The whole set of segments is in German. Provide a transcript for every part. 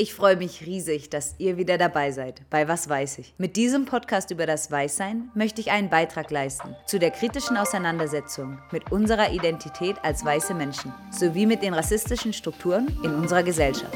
Ich freue mich riesig, dass ihr wieder dabei seid bei Was weiß ich. Mit diesem Podcast über das Weißsein möchte ich einen Beitrag leisten zu der kritischen Auseinandersetzung mit unserer Identität als weiße Menschen sowie mit den rassistischen Strukturen in unserer Gesellschaft.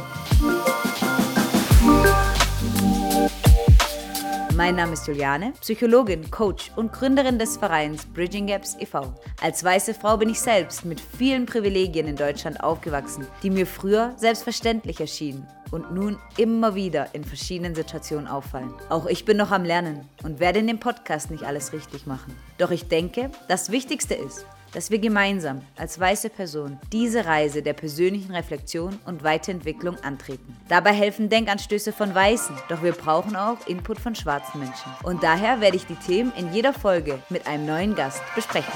Mein Name ist Juliane, Psychologin, Coach und Gründerin des Vereins Bridging Gaps e.V. Als weiße Frau bin ich selbst mit vielen Privilegien in Deutschland aufgewachsen, die mir früher selbstverständlich erschienen und nun immer wieder in verschiedenen Situationen auffallen. Auch ich bin noch am Lernen und werde in dem Podcast nicht alles richtig machen. Doch ich denke, das Wichtigste ist, dass wir gemeinsam als weiße Person diese Reise der persönlichen Reflexion und Weiterentwicklung antreten. Dabei helfen Denkanstöße von Weißen, doch wir brauchen auch Input von schwarzen Menschen. Und daher werde ich die Themen in jeder Folge mit einem neuen Gast besprechen.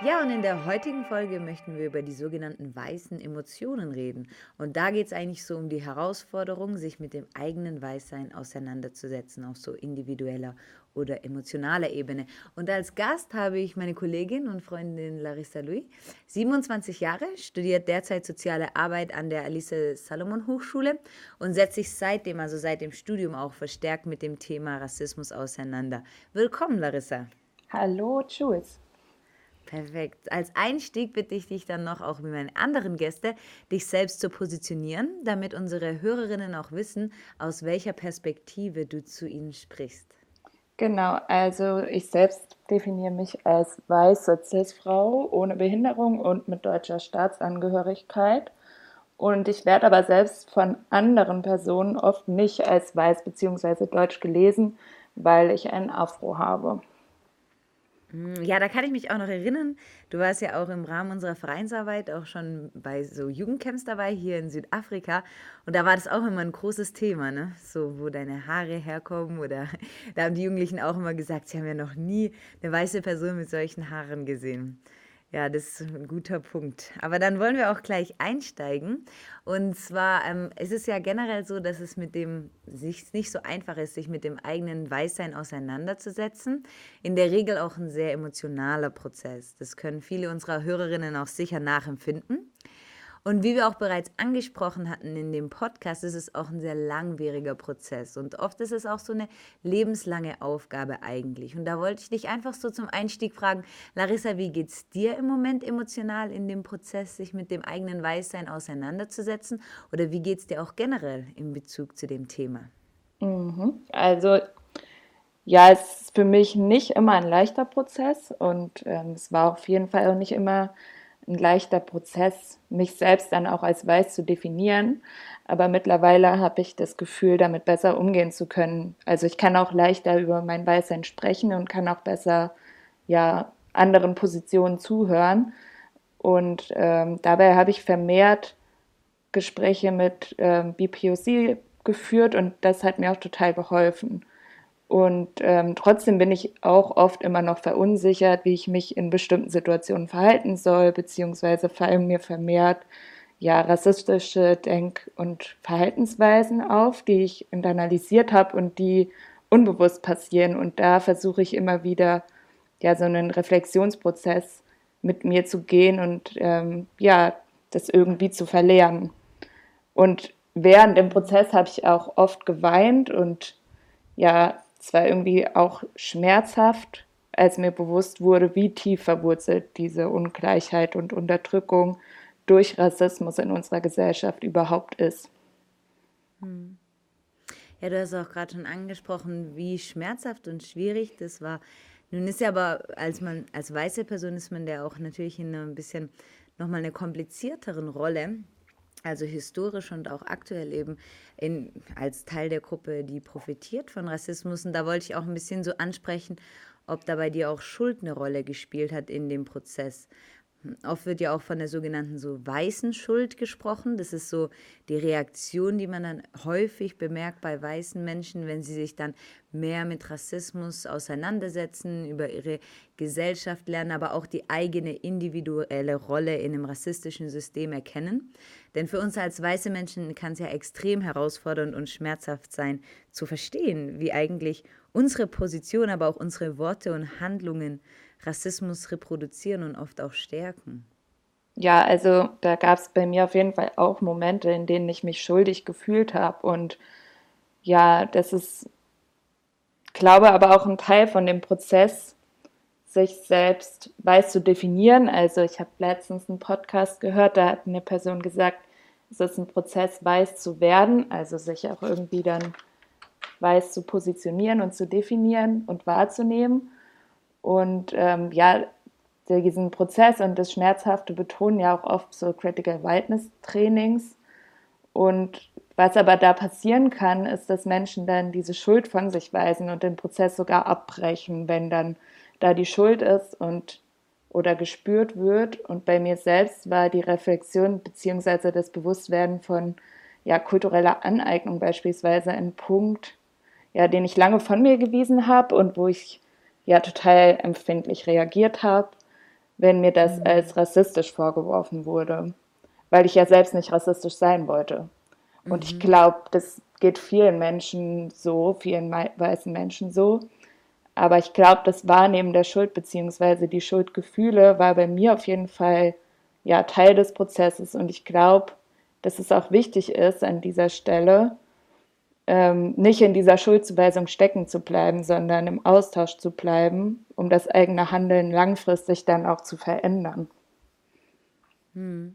Ja, und in der heutigen Folge möchten wir über die sogenannten weißen Emotionen reden. Und da geht es eigentlich so um die Herausforderung, sich mit dem eigenen Weißsein auseinanderzusetzen, auf so individueller oder emotionaler Ebene. Und als Gast habe ich meine Kollegin und Freundin Larissa Louis, 27 Jahre, studiert derzeit soziale Arbeit an der Alice Salomon Hochschule und setzt sich seitdem, also seit dem Studium auch verstärkt mit dem Thema Rassismus auseinander. Willkommen, Larissa. Hallo, Jules. Perfekt. Als Einstieg bitte ich dich dann noch, auch wie meine anderen Gäste, dich selbst zu positionieren, damit unsere Hörerinnen auch wissen, aus welcher Perspektive du zu ihnen sprichst. Genau, also ich selbst definiere mich als weiße Cis-Frau ohne Behinderung und mit deutscher Staatsangehörigkeit. Und ich werde aber selbst von anderen Personen oft nicht als weiß bzw. deutsch gelesen, weil ich einen Afro habe. Hm, ja, da kann ich mich auch noch erinnern. Du warst ja auch im Rahmen unserer Vereinsarbeit auch schon bei so Jugendcamps dabei hier in Südafrika. Und da war das auch immer ein großes Thema, ne? So, wo deine Haare herkommen. Oder da haben die Jugendlichen auch immer gesagt, sie haben ja noch nie eine weiße Person mit solchen Haaren gesehen. Ja, das ist ein guter Punkt. Aber dann wollen wir auch gleich einsteigen. Und zwar, ähm, es ist ja generell so, dass es mit dem sich nicht so einfach ist, sich mit dem eigenen Weißsein auseinanderzusetzen. In der Regel auch ein sehr emotionaler Prozess. Das können viele unserer Hörerinnen auch sicher nachempfinden. Und wie wir auch bereits angesprochen hatten in dem Podcast, ist es auch ein sehr langwieriger Prozess. Und oft ist es auch so eine lebenslange Aufgabe eigentlich. Und da wollte ich dich einfach so zum Einstieg fragen, Larissa, wie geht es dir im Moment emotional in dem Prozess, sich mit dem eigenen Weißsein auseinanderzusetzen? Oder wie geht es dir auch generell in Bezug zu dem Thema? Mhm. Also ja, es ist für mich nicht immer ein leichter Prozess und ähm, es war auf jeden Fall auch nicht immer ein leichter Prozess, mich selbst dann auch als weiß zu definieren. Aber mittlerweile habe ich das Gefühl, damit besser umgehen zu können. Also ich kann auch leichter über mein Weißsein sprechen und kann auch besser ja, anderen Positionen zuhören. Und ähm, dabei habe ich vermehrt Gespräche mit ähm, BPOC geführt und das hat mir auch total geholfen. Und ähm, trotzdem bin ich auch oft immer noch verunsichert, wie ich mich in bestimmten Situationen verhalten soll, beziehungsweise fallen mir vermehrt ja, rassistische Denk- und Verhaltensweisen auf, die ich internalisiert habe und die unbewusst passieren. Und da versuche ich immer wieder ja, so einen Reflexionsprozess mit mir zu gehen und ähm, ja, das irgendwie zu verlernen. Und während dem Prozess habe ich auch oft geweint und ja, es war irgendwie auch schmerzhaft, als mir bewusst wurde, wie tief verwurzelt diese Ungleichheit und Unterdrückung durch Rassismus in unserer Gesellschaft überhaupt ist. Hm. Ja, du hast auch gerade schon angesprochen, wie schmerzhaft und schwierig das war. Nun ist ja aber, als man als weiße Person ist man ja auch natürlich in ein bisschen nochmal eine komplizierteren Rolle, also historisch und auch aktuell eben in, als Teil der Gruppe, die profitiert von Rassismus. Und da wollte ich auch ein bisschen so ansprechen, ob da bei dir auch Schuld eine Rolle gespielt hat in dem Prozess. Oft wird ja auch von der sogenannten so weißen Schuld gesprochen. Das ist so die Reaktion, die man dann häufig bemerkt bei weißen Menschen, wenn sie sich dann mehr mit Rassismus auseinandersetzen, über ihre Gesellschaft lernen, aber auch die eigene individuelle Rolle in einem rassistischen System erkennen. Denn für uns als weiße Menschen kann es ja extrem herausfordernd und schmerzhaft sein, zu verstehen, wie eigentlich unsere Position, aber auch unsere Worte und Handlungen Rassismus reproduzieren und oft auch stärken. Ja, also da gab es bei mir auf jeden Fall auch Momente, in denen ich mich schuldig gefühlt habe. Und ja, das ist, glaube aber auch ein Teil von dem Prozess, sich selbst weiß zu definieren. Also ich habe letztens einen Podcast gehört, da hat eine Person gesagt, es ist ein Prozess, weiß zu werden, also sich auch irgendwie dann weiß zu positionieren und zu definieren und wahrzunehmen. Und ähm, ja, diesen Prozess und das Schmerzhafte betonen ja auch oft so Critical Whiteness Trainings. Und was aber da passieren kann, ist, dass Menschen dann diese Schuld von sich weisen und den Prozess sogar abbrechen, wenn dann da die Schuld ist und oder gespürt wird. Und bei mir selbst war die Reflexion bzw. das Bewusstwerden von ja, kultureller Aneignung beispielsweise ein Punkt, ja, den ich lange von mir gewiesen habe und wo ich ja total empfindlich reagiert habe, wenn mir das mhm. als rassistisch vorgeworfen wurde, weil ich ja selbst nicht rassistisch sein wollte. Und ich mhm. glaube, das geht vielen Menschen so, vielen weißen Menschen so. Aber ich glaube, das Wahrnehmen der Schuld bzw. die Schuldgefühle war bei mir auf jeden Fall ja Teil des Prozesses. Und ich glaube, dass es auch wichtig ist, an dieser Stelle ähm, nicht in dieser Schuldzuweisung stecken zu bleiben, sondern im Austausch zu bleiben, um das eigene Handeln langfristig dann auch zu verändern. Hm.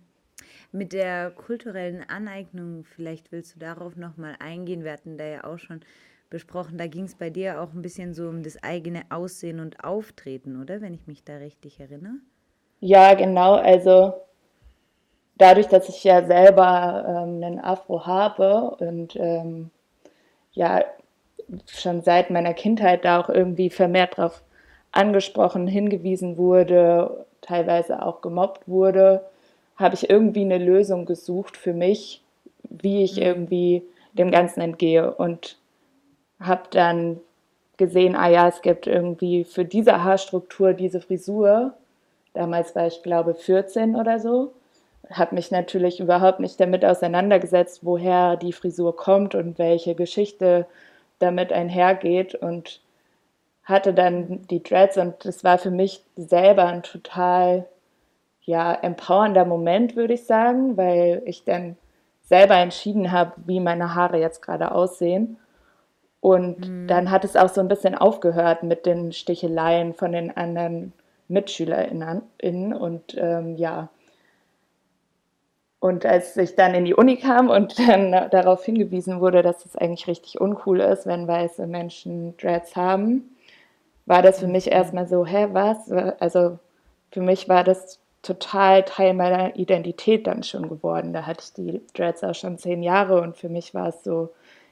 Mit der kulturellen Aneignung, vielleicht willst du darauf nochmal eingehen. Wir hatten da ja auch schon besprochen. Da ging es bei dir auch ein bisschen so um das eigene Aussehen und Auftreten, oder? Wenn ich mich da richtig erinnere. Ja, genau. Also dadurch, dass ich ja selber ähm, einen Afro habe und ähm, ja schon seit meiner Kindheit da auch irgendwie vermehrt darauf angesprochen, hingewiesen wurde, teilweise auch gemobbt wurde, habe ich irgendwie eine Lösung gesucht für mich, wie ich mhm. irgendwie dem Ganzen entgehe. Und habe dann gesehen, ah ja, es gibt irgendwie für diese Haarstruktur diese Frisur. Damals war ich, glaube 14 oder so. Habe mich natürlich überhaupt nicht damit auseinandergesetzt, woher die Frisur kommt und welche Geschichte damit einhergeht und hatte dann die Dreads und das war für mich selber ein total ja empowernder Moment, würde ich sagen, weil ich dann selber entschieden habe, wie meine Haare jetzt gerade aussehen und mhm. dann hat es auch so ein bisschen aufgehört mit den Sticheleien von den anderen MitschülerInnen. Und ähm, ja, und als ich dann in die Uni kam und dann darauf hingewiesen wurde, dass es eigentlich richtig uncool ist, wenn weiße Menschen Dreads haben, war das für mich mhm. erstmal so, hä, was? Also für mich war das total Teil meiner Identität dann schon geworden. Da hatte ich die Dreads auch schon zehn Jahre und für mich war es so,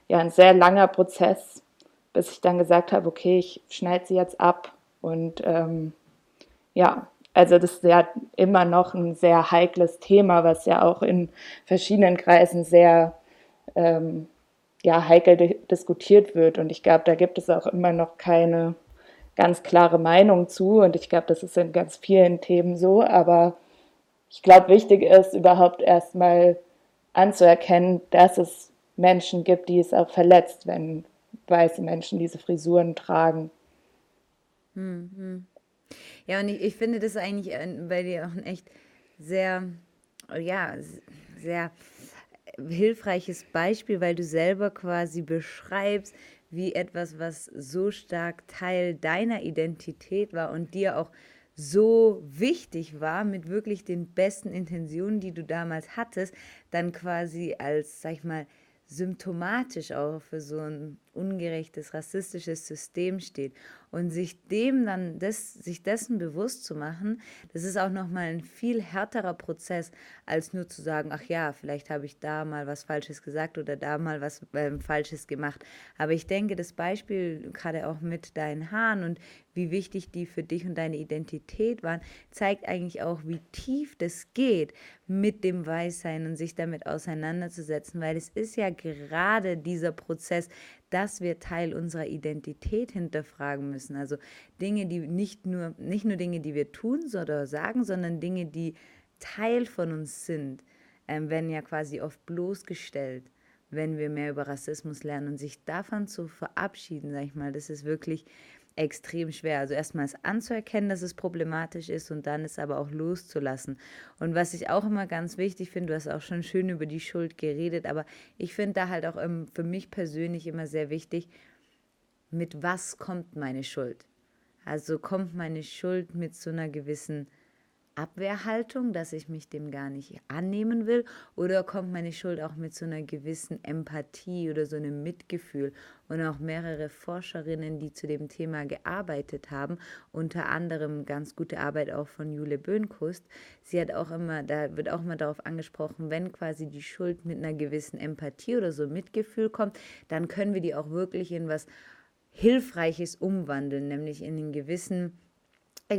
ja ein sehr langer Prozess, bis ich dann gesagt habe, okay, ich schneide sie jetzt ab. Und ähm, ja, also das ist ja immer noch ein sehr heikles Thema, was ja auch in verschiedenen Kreisen sehr ähm, ja, heikel diskutiert wird. Und ich glaube, da gibt es auch immer noch keine ganz klare Meinung zu. Und ich glaube, das ist in ganz vielen Themen so. Aber ich glaube, wichtig ist überhaupt erstmal anzuerkennen, dass es Menschen gibt, die es auch verletzt, wenn weiße Menschen diese Frisuren tragen. Hm, Ja, und ich, ich finde das eigentlich bei dir auch ein echt sehr, ja, sehr hilfreiches Beispiel, weil du selber quasi beschreibst, wie etwas, was so stark Teil deiner Identität war und dir auch so wichtig war, mit wirklich den besten Intentionen, die du damals hattest, dann quasi als, sag ich mal, symptomatisch auch für so ein ungerechtes, rassistisches System steht. Und sich dem dann, des, sich dessen bewusst zu machen, das ist auch nochmal ein viel härterer Prozess, als nur zu sagen, ach ja, vielleicht habe ich da mal was Falsches gesagt oder da mal was äh, Falsches gemacht. Aber ich denke, das Beispiel, gerade auch mit deinen Haaren und wie wichtig die für dich und deine Identität waren, zeigt eigentlich auch, wie tief das geht, mit dem Weißsein und sich damit auseinanderzusetzen, weil es ist ja gerade dieser Prozess, dass wir Teil unserer Identität hinterfragen müssen. Also Dinge, die nicht nur, nicht nur Dinge, die wir tun oder sagen, sondern Dinge, die Teil von uns sind, ähm, werden ja quasi oft bloßgestellt, wenn wir mehr über Rassismus lernen und sich davon zu verabschieden, sag ich mal, das ist wirklich extrem schwer. Also erstmal es anzuerkennen, dass es problematisch ist und dann es aber auch loszulassen. Und was ich auch immer ganz wichtig finde, du hast auch schon schön über die Schuld geredet, aber ich finde da halt auch für mich persönlich immer sehr wichtig, mit was kommt meine Schuld? Also kommt meine Schuld mit so einer gewissen Abwehrhaltung, dass ich mich dem gar nicht annehmen will? Oder kommt meine Schuld auch mit so einer gewissen Empathie oder so einem Mitgefühl? Und auch mehrere Forscherinnen, die zu dem Thema gearbeitet haben, unter anderem ganz gute Arbeit auch von Jule Böhnkost. Sie hat auch immer, da wird auch immer darauf angesprochen, wenn quasi die Schuld mit einer gewissen Empathie oder so Mitgefühl kommt, dann können wir die auch wirklich in was Hilfreiches umwandeln, nämlich in einen gewissen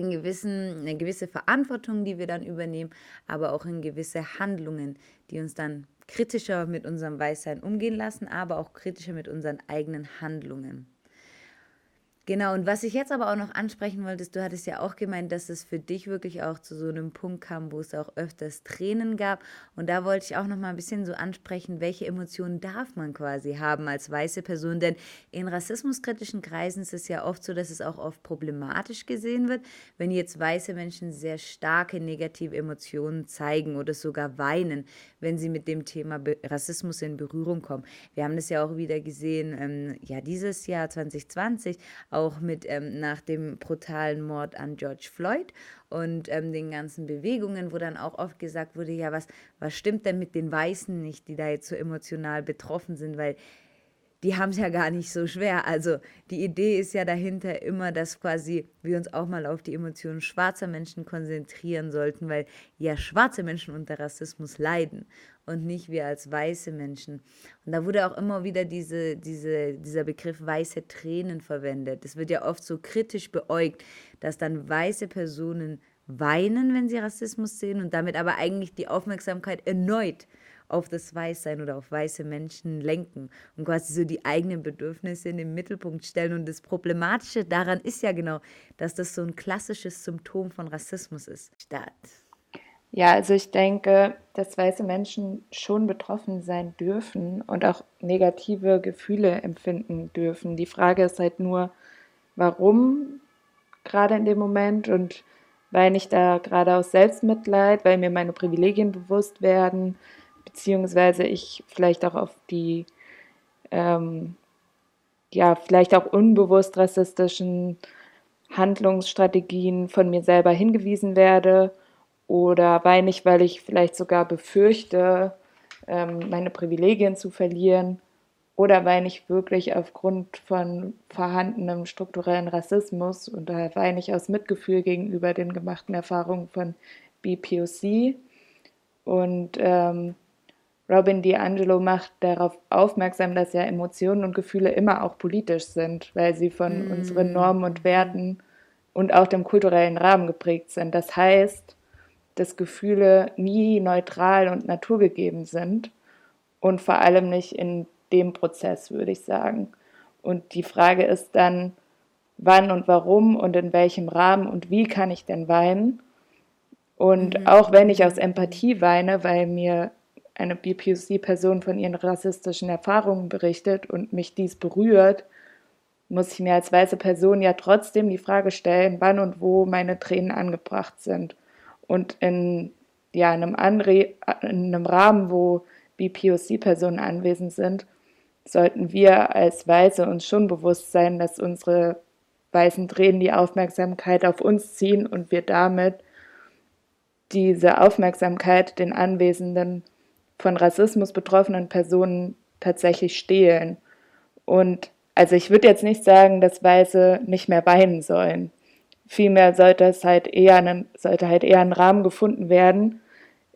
in gewissen, eine gewisse Verantwortung, die wir dann übernehmen, aber auch in gewisse Handlungen, die uns dann kritischer mit unserem Weißsein umgehen lassen, aber auch kritischer mit unseren eigenen Handlungen. Genau, und was ich jetzt aber auch noch ansprechen wollte, du hattest ja auch gemeint, dass es für dich wirklich auch zu so einem Punkt kam, wo es auch öfters Tränen gab. Und da wollte ich auch noch mal ein bisschen so ansprechen, welche Emotionen darf man quasi haben als weiße Person? Denn in rassismuskritischen Kreisen ist es ja oft so, dass es auch oft problematisch gesehen wird, wenn jetzt weiße Menschen sehr starke negative Emotionen zeigen oder sogar weinen, wenn sie mit dem Thema Rassismus in Berührung kommen. Wir haben das ja auch wieder gesehen, ähm, ja, dieses Jahr 2020 auch mit ähm, nach dem brutalen Mord an George Floyd und ähm, den ganzen Bewegungen, wo dann auch oft gesagt wurde, ja, was, was stimmt denn mit den Weißen nicht, die da jetzt so emotional betroffen sind, weil die haben es ja gar nicht so schwer. Also die Idee ist ja dahinter immer, dass quasi wir uns auch mal auf die Emotionen schwarzer Menschen konzentrieren sollten, weil ja schwarze Menschen unter Rassismus leiden und nicht wir als weiße Menschen. Und da wurde auch immer wieder diese, diese, dieser Begriff weiße Tränen verwendet. Es wird ja oft so kritisch beäugt, dass dann weiße Personen weinen, wenn sie Rassismus sehen und damit aber eigentlich die Aufmerksamkeit erneut auf das Weißsein oder auf weiße Menschen lenken und quasi so die eigenen Bedürfnisse in den Mittelpunkt stellen. Und das Problematische daran ist ja genau, dass das so ein klassisches Symptom von Rassismus ist. Statt. Ja, also ich denke, dass weiße Menschen schon betroffen sein dürfen und auch negative Gefühle empfinden dürfen. Die Frage ist halt nur, warum gerade in dem Moment und weil ich da gerade aus Selbstmitleid, weil mir meine Privilegien bewusst werden, beziehungsweise ich vielleicht auch auf die, ähm, ja, vielleicht auch unbewusst rassistischen Handlungsstrategien von mir selber hingewiesen werde oder weine ich, weil ich vielleicht sogar befürchte, ähm, meine Privilegien zu verlieren oder weine ich wirklich aufgrund von vorhandenem strukturellen Rassismus und daher weine ich aus Mitgefühl gegenüber den gemachten Erfahrungen von BPOC. Und ähm, Robin DiAngelo macht darauf aufmerksam, dass ja Emotionen und Gefühle immer auch politisch sind, weil sie von mm. unseren Normen und Werten und auch dem kulturellen Rahmen geprägt sind. Das heißt, dass Gefühle nie neutral und naturgegeben sind und vor allem nicht in dem Prozess, würde ich sagen. Und die Frage ist dann, wann und warum und in welchem Rahmen und wie kann ich denn weinen? Und mhm. auch wenn ich aus Empathie weine, weil mir eine BPOC-Person von ihren rassistischen Erfahrungen berichtet und mich dies berührt, muss ich mir als weiße Person ja trotzdem die Frage stellen, wann und wo meine Tränen angebracht sind. Und in, ja, in, einem, Anre in einem Rahmen, wo BPOC-Personen anwesend sind, sollten wir als Weiße uns schon bewusst sein, dass unsere weißen Tränen die Aufmerksamkeit auf uns ziehen und wir damit diese Aufmerksamkeit den anwesenden von Rassismus betroffenen Personen tatsächlich stehlen. Und also ich würde jetzt nicht sagen, dass Weiße nicht mehr weinen sollen. Vielmehr sollte es halt eher einen, sollte halt eher ein Rahmen gefunden werden,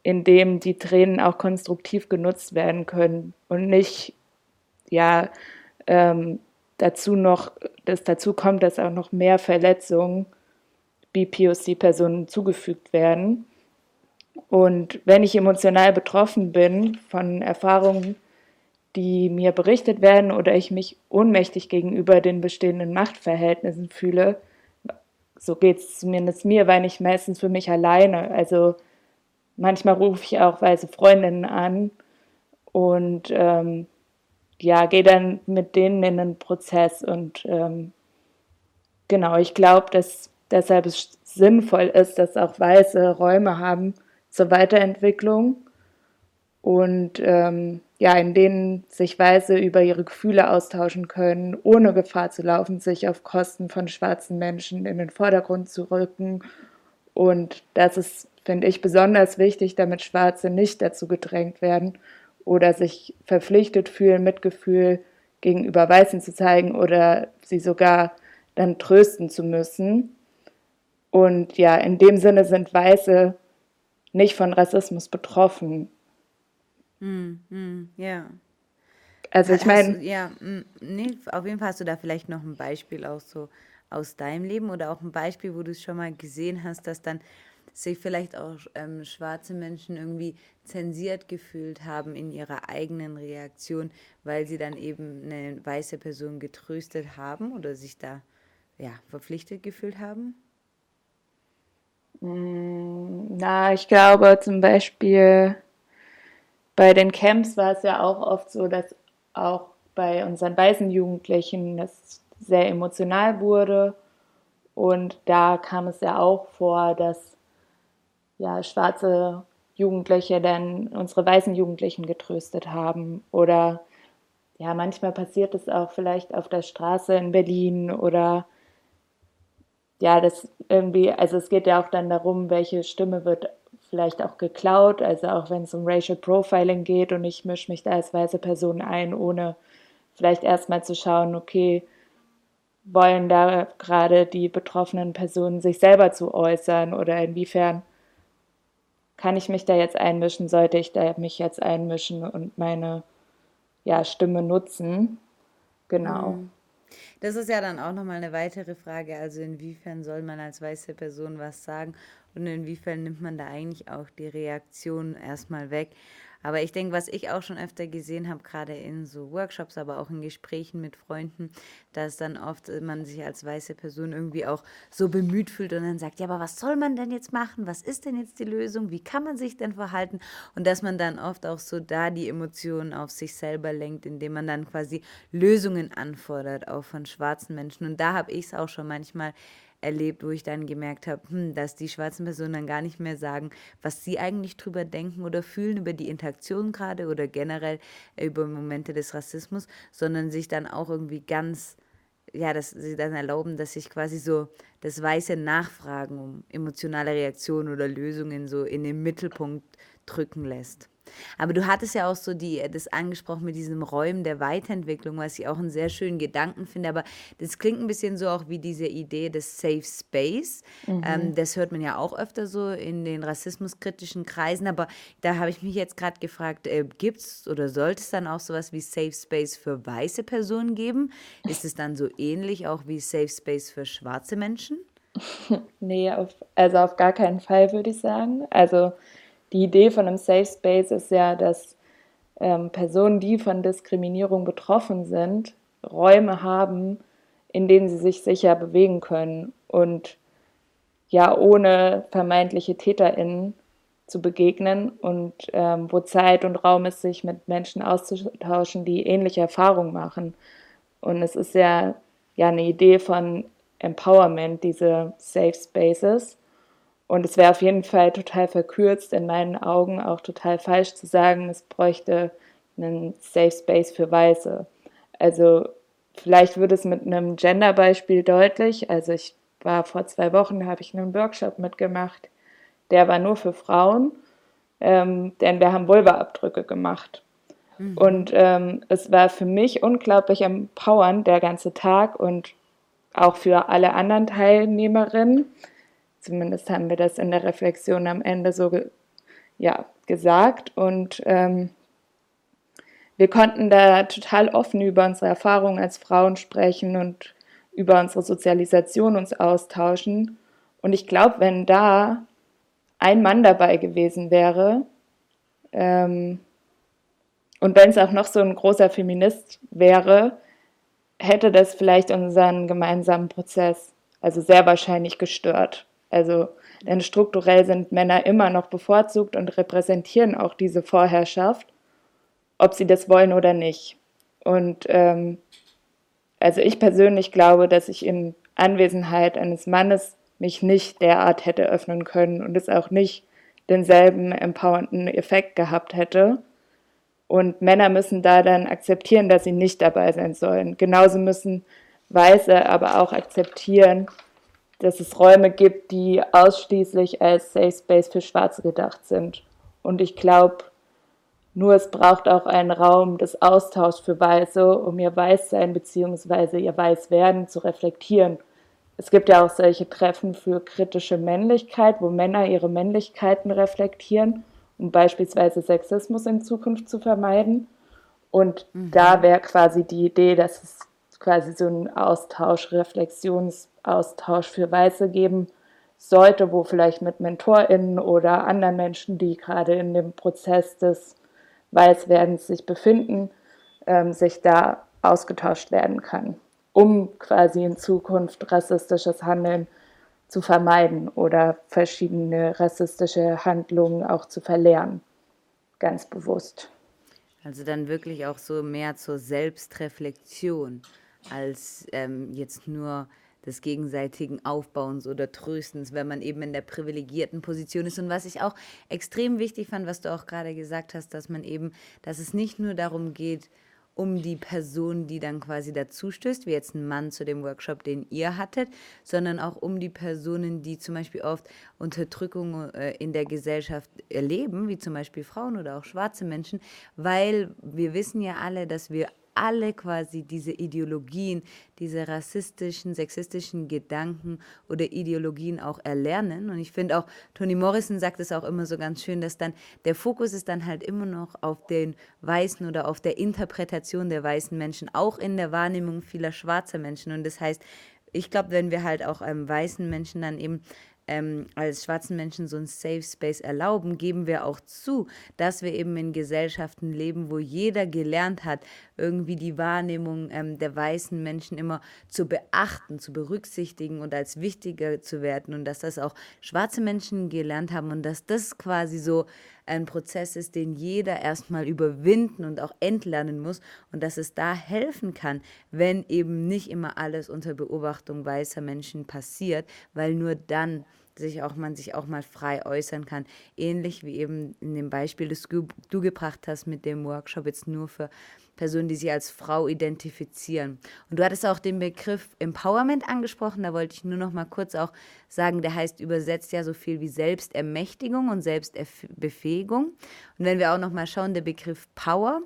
in dem die Tränen auch konstruktiv genutzt werden können und nicht ja ähm, dazu noch, dass dazu kommt, dass auch noch mehr Verletzungen BPOC-Personen zugefügt werden. Und wenn ich emotional betroffen bin von Erfahrungen, die mir berichtet werden oder ich mich ohnmächtig gegenüber den bestehenden Machtverhältnissen fühle, so geht es zumindest mir, weil ich meistens für mich alleine. Also manchmal rufe ich auch weise Freundinnen an und ähm, ja, gehe dann mit denen in einen Prozess und ähm, genau, ich glaube, dass deshalb es sinnvoll ist, dass auch Weiße Räume haben zur Weiterentwicklung und ähm, ja, in denen sich Weiße über ihre Gefühle austauschen können, ohne Gefahr zu laufen, sich auf Kosten von schwarzen Menschen in den Vordergrund zu rücken. Und das ist, finde ich, besonders wichtig, damit Schwarze nicht dazu gedrängt werden oder sich verpflichtet fühlen, Mitgefühl gegenüber Weißen zu zeigen oder sie sogar dann trösten zu müssen. Und ja, in dem Sinne sind Weiße nicht von Rassismus betroffen. Mm, mm, ja. Also ich meine. Ja, mm, nee, auf jeden Fall hast du da vielleicht noch ein Beispiel auch so aus deinem Leben oder auch ein Beispiel, wo du es schon mal gesehen hast, dass dann sich vielleicht auch ähm, schwarze Menschen irgendwie zensiert gefühlt haben in ihrer eigenen Reaktion, weil sie dann eben eine weiße Person getröstet haben oder sich da ja, verpflichtet gefühlt haben? Na, ich glaube zum Beispiel bei den Camps war es ja auch oft so, dass auch bei unseren weißen Jugendlichen das sehr emotional wurde. Und da kam es ja auch vor, dass ja, schwarze Jugendliche dann unsere weißen Jugendlichen getröstet haben. Oder ja, manchmal passiert es auch vielleicht auf der Straße in Berlin oder ja, das irgendwie, also es geht ja auch dann darum, welche Stimme wird vielleicht auch geklaut, also auch wenn es um Racial Profiling geht und ich mische mich da als weiße Person ein, ohne vielleicht erstmal zu schauen, okay, wollen da gerade die betroffenen Personen sich selber zu äußern oder inwiefern kann ich mich da jetzt einmischen, sollte ich da mich jetzt einmischen und meine ja, Stimme nutzen. Genau. Mhm. Das ist ja dann auch nochmal eine weitere Frage. Also inwiefern soll man als weiße Person was sagen und inwiefern nimmt man da eigentlich auch die Reaktion erstmal weg. Aber ich denke, was ich auch schon öfter gesehen habe, gerade in so Workshops, aber auch in Gesprächen mit Freunden, dass dann oft man sich als weiße Person irgendwie auch so bemüht fühlt und dann sagt, ja, aber was soll man denn jetzt machen? Was ist denn jetzt die Lösung? Wie kann man sich denn verhalten? Und dass man dann oft auch so da die Emotionen auf sich selber lenkt, indem man dann quasi Lösungen anfordert, auch von schwarzen Menschen. Und da habe ich es auch schon manchmal erlebt, wo ich dann gemerkt habe, hm, dass die schwarzen Personen dann gar nicht mehr sagen, was sie eigentlich drüber denken oder fühlen über die Interaktion gerade oder generell über Momente des Rassismus, sondern sich dann auch irgendwie ganz ja, dass sie dann erlauben, dass sich quasi so das weiße Nachfragen um emotionale Reaktionen oder Lösungen so in den Mittelpunkt drücken lässt. Aber du hattest ja auch so die, äh, das angesprochen mit diesem Räumen der Weiterentwicklung, was ich auch einen sehr schönen Gedanken finde. Aber das klingt ein bisschen so auch wie diese Idee des Safe Space. Mhm. Ähm, das hört man ja auch öfter so in den rassismuskritischen Kreisen. Aber da habe ich mich jetzt gerade gefragt, äh, gibt es oder sollte es dann auch sowas wie Safe Space für weiße Personen geben? Ist es dann so ähnlich auch wie Safe Space für schwarze Menschen? nee, auf, also auf gar keinen Fall würde ich sagen. Also die Idee von einem Safe Space ist ja, dass ähm, Personen, die von Diskriminierung betroffen sind, Räume haben, in denen sie sich sicher bewegen können und ja ohne vermeintliche TäterInnen zu begegnen und ähm, wo Zeit und Raum ist, sich mit Menschen auszutauschen, die ähnliche Erfahrungen machen. Und es ist ja, ja eine Idee von Empowerment, diese Safe Spaces. Und es wäre auf jeden Fall total verkürzt, in meinen Augen auch total falsch zu sagen, es bräuchte einen Safe Space für Weiße. Also vielleicht wird es mit einem Gender-Beispiel deutlich. Also ich war vor zwei Wochen, habe ich einen Workshop mitgemacht, der war nur für Frauen, ähm, denn wir haben Vulva-Abdrücke gemacht. Mhm. Und ähm, es war für mich unglaublich empowernd, der ganze Tag und auch für alle anderen Teilnehmerinnen Zumindest haben wir das in der Reflexion am Ende so ge ja, gesagt. Und ähm, wir konnten da total offen über unsere Erfahrungen als Frauen sprechen und über unsere Sozialisation uns austauschen. Und ich glaube, wenn da ein Mann dabei gewesen wäre, ähm, und wenn es auch noch so ein großer Feminist wäre, hätte das vielleicht unseren gemeinsamen Prozess also sehr wahrscheinlich gestört. Also, denn strukturell sind Männer immer noch bevorzugt und repräsentieren auch diese Vorherrschaft, ob sie das wollen oder nicht. Und ähm, also ich persönlich glaube, dass ich in Anwesenheit eines Mannes mich nicht derart hätte öffnen können und es auch nicht denselben empowernden Effekt gehabt hätte. Und Männer müssen da dann akzeptieren, dass sie nicht dabei sein sollen. Genauso müssen Weiße aber auch akzeptieren, dass es Räume gibt, die ausschließlich als Safe Space für Schwarze gedacht sind. Und ich glaube, nur es braucht auch einen Raum des Austauschs für Weiße, um ihr Weißsein bzw. ihr Weißwerden zu reflektieren. Es gibt ja auch solche Treffen für kritische Männlichkeit, wo Männer ihre Männlichkeiten reflektieren, um beispielsweise Sexismus in Zukunft zu vermeiden. Und mhm. da wäre quasi die Idee, dass es quasi so einen Austausch, Reflexionsaustausch für Weiße geben sollte, wo vielleicht mit MentorInnen oder anderen Menschen, die gerade in dem Prozess des Weißwerdens sich befinden, ähm, sich da ausgetauscht werden kann, um quasi in Zukunft rassistisches Handeln zu vermeiden oder verschiedene rassistische Handlungen auch zu verlernen. Ganz bewusst. Also dann wirklich auch so mehr zur Selbstreflexion als ähm, jetzt nur des gegenseitigen Aufbauens oder Tröstens, wenn man eben in der privilegierten Position ist. Und was ich auch extrem wichtig fand, was du auch gerade gesagt hast, dass man eben, dass es nicht nur darum geht, um die Person, die dann quasi dazu stößt, wie jetzt ein Mann zu dem Workshop, den ihr hattet, sondern auch um die Personen, die zum Beispiel oft Unterdrückung äh, in der Gesellschaft erleben, wie zum Beispiel Frauen oder auch schwarze Menschen, weil wir wissen ja alle, dass wir alle quasi diese Ideologien, diese rassistischen, sexistischen Gedanken oder Ideologien auch erlernen. Und ich finde auch, Toni Morrison sagt es auch immer so ganz schön, dass dann der Fokus ist dann halt immer noch auf den weißen oder auf der Interpretation der weißen Menschen, auch in der Wahrnehmung vieler schwarzer Menschen. Und das heißt, ich glaube, wenn wir halt auch einem weißen Menschen dann eben ähm, als schwarzen Menschen so ein Safe Space erlauben, geben wir auch zu, dass wir eben in Gesellschaften leben, wo jeder gelernt hat, irgendwie die Wahrnehmung ähm, der weißen Menschen immer zu beachten, zu berücksichtigen und als wichtiger zu werden und dass das auch schwarze Menschen gelernt haben und dass das quasi so ein Prozess ist, den jeder erstmal überwinden und auch entlernen muss und dass es da helfen kann, wenn eben nicht immer alles unter Beobachtung weißer Menschen passiert, weil nur dann sich auch man sich auch mal frei äußern kann. Ähnlich wie eben in dem Beispiel, das du, gebracht hast mit dem Workshop jetzt nur für Personen, die sich als Frau identifizieren. Und du hattest auch den Begriff Empowerment angesprochen, da wollte ich nur noch mal kurz auch sagen, der heißt übersetzt ja so viel wie Selbstermächtigung und Selbstbefähigung. Und wenn wir auch noch mal schauen, der Begriff Power,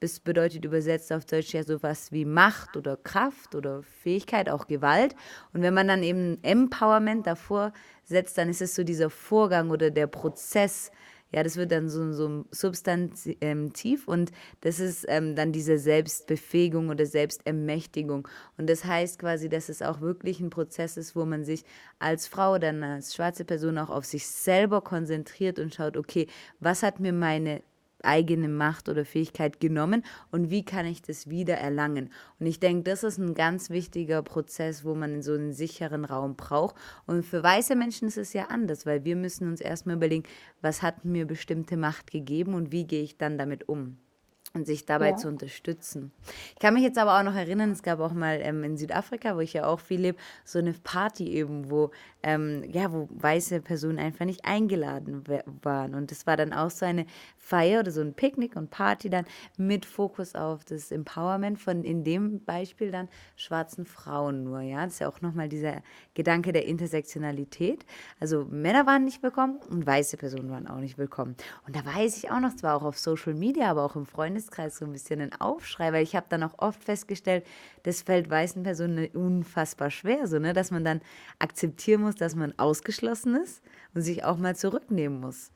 das bedeutet übersetzt auf Deutsch ja sowas wie Macht oder Kraft oder Fähigkeit, auch Gewalt. Und wenn man dann eben Empowerment davor setzt, dann ist es so dieser Vorgang oder der Prozess, ja, das wird dann so, so substantiv und das ist ähm, dann diese Selbstbefähigung oder Selbstermächtigung. Und das heißt quasi, dass es auch wirklich ein Prozess ist, wo man sich als Frau oder als schwarze Person auch auf sich selber konzentriert und schaut, okay, was hat mir meine eigene Macht oder Fähigkeit genommen und wie kann ich das wieder erlangen. Und ich denke, das ist ein ganz wichtiger Prozess, wo man so einen sicheren Raum braucht. Und für weiße Menschen ist es ja anders, weil wir müssen uns erstmal überlegen, was hat mir bestimmte Macht gegeben und wie gehe ich dann damit um und sich dabei ja. zu unterstützen. Ich kann mich jetzt aber auch noch erinnern, es gab auch mal ähm, in Südafrika, wo ich ja auch viel lebe, so eine Party eben, wo, ähm, ja, wo weiße Personen einfach nicht eingeladen waren. Und das war dann auch so eine Feier oder so ein Picknick und Party dann mit Fokus auf das Empowerment von in dem Beispiel dann schwarzen Frauen nur. Ja, das ist ja auch nochmal dieser Gedanke der Intersektionalität. Also Männer waren nicht willkommen und weiße Personen waren auch nicht willkommen. Und da weiß ich auch noch, zwar auch auf Social Media, aber auch im Freundeskreis so ein bisschen ein Aufschrei, weil ich habe dann auch oft festgestellt, das fällt weißen Personen unfassbar schwer, so ne, dass man dann akzeptieren muss, dass man ausgeschlossen ist und sich auch mal zurücknehmen muss.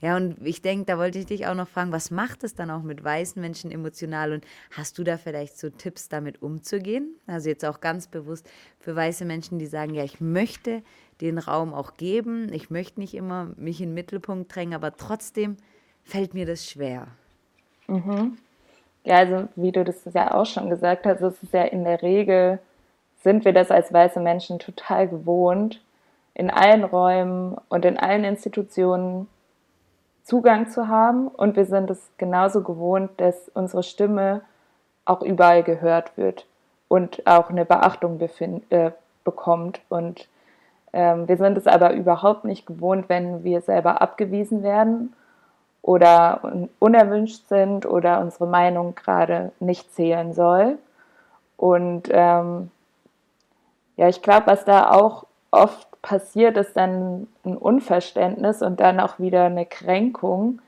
Ja, und ich denke, da wollte ich dich auch noch fragen, was macht es dann auch mit weißen Menschen emotional und hast du da vielleicht so Tipps, damit umzugehen? Also jetzt auch ganz bewusst für weiße Menschen, die sagen, ja, ich möchte den Raum auch geben, ich möchte nicht immer mich in den Mittelpunkt drängen, aber trotzdem fällt mir das schwer. Mhm. Ja, also wie du das ja auch schon gesagt hast, es ist ja in der Regel, sind wir das als weiße Menschen total gewohnt, in allen Räumen und in allen Institutionen Zugang zu haben und wir sind es genauso gewohnt, dass unsere Stimme auch überall gehört wird und auch eine Beachtung äh, bekommt. Und ähm, wir sind es aber überhaupt nicht gewohnt, wenn wir selber abgewiesen werden oder unerwünscht sind oder unsere Meinung gerade nicht zählen soll. Und ähm, ja, ich glaube, was da auch oft passiert, ist dann ein Unverständnis und dann auch wieder eine Kränkung.